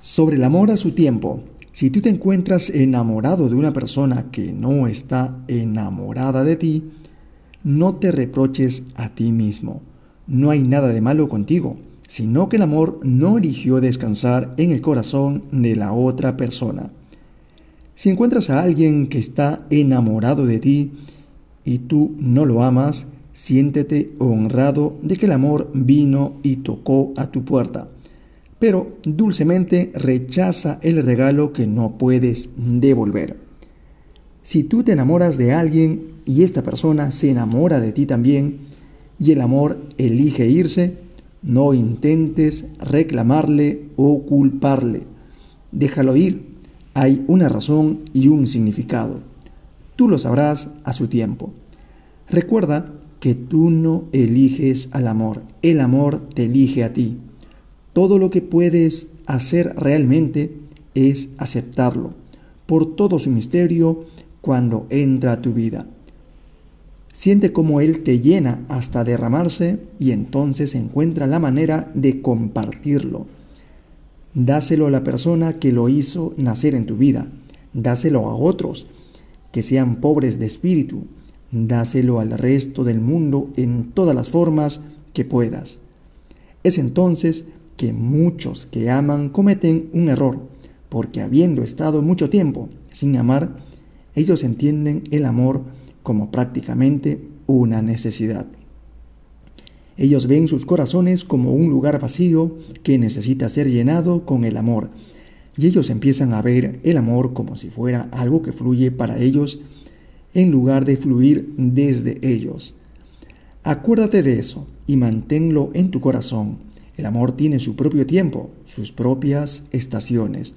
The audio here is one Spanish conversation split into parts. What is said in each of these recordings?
Sobre el amor a su tiempo. Si tú te encuentras enamorado de una persona que no está enamorada de ti, no te reproches a ti mismo. No hay nada de malo contigo, sino que el amor no eligió descansar en el corazón de la otra persona. Si encuentras a alguien que está enamorado de ti y tú no lo amas, siéntete honrado de que el amor vino y tocó a tu puerta pero dulcemente rechaza el regalo que no puedes devolver. Si tú te enamoras de alguien y esta persona se enamora de ti también, y el amor elige irse, no intentes reclamarle o culparle. Déjalo ir. Hay una razón y un significado. Tú lo sabrás a su tiempo. Recuerda que tú no eliges al amor, el amor te elige a ti. Todo lo que puedes hacer realmente es aceptarlo por todo su misterio cuando entra a tu vida. Siente cómo Él te llena hasta derramarse y entonces encuentra la manera de compartirlo. Dáselo a la persona que lo hizo nacer en tu vida. Dáselo a otros que sean pobres de espíritu. Dáselo al resto del mundo en todas las formas que puedas. Es entonces que muchos que aman cometen un error, porque habiendo estado mucho tiempo sin amar, ellos entienden el amor como prácticamente una necesidad. Ellos ven sus corazones como un lugar vacío que necesita ser llenado con el amor, y ellos empiezan a ver el amor como si fuera algo que fluye para ellos en lugar de fluir desde ellos. Acuérdate de eso y manténlo en tu corazón el amor tiene su propio tiempo, sus propias estaciones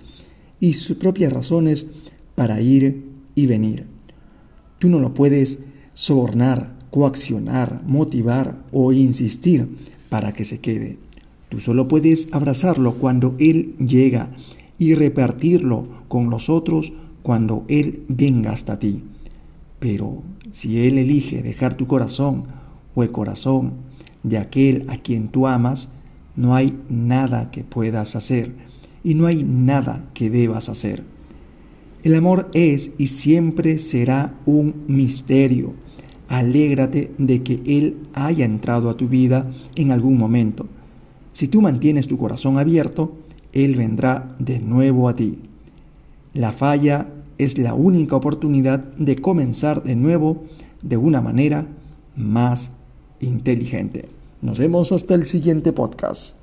y sus propias razones para ir y venir. Tú no lo puedes sobornar, coaccionar, motivar o insistir para que se quede. Tú solo puedes abrazarlo cuando Él llega y repartirlo con los otros cuando Él venga hasta ti. Pero si Él elige dejar tu corazón o el corazón de aquel a quien tú amas, no hay nada que puedas hacer y no hay nada que debas hacer. El amor es y siempre será un misterio. Alégrate de que Él haya entrado a tu vida en algún momento. Si tú mantienes tu corazón abierto, Él vendrá de nuevo a ti. La falla es la única oportunidad de comenzar de nuevo de una manera más inteligente. Nos vemos hasta el siguiente podcast.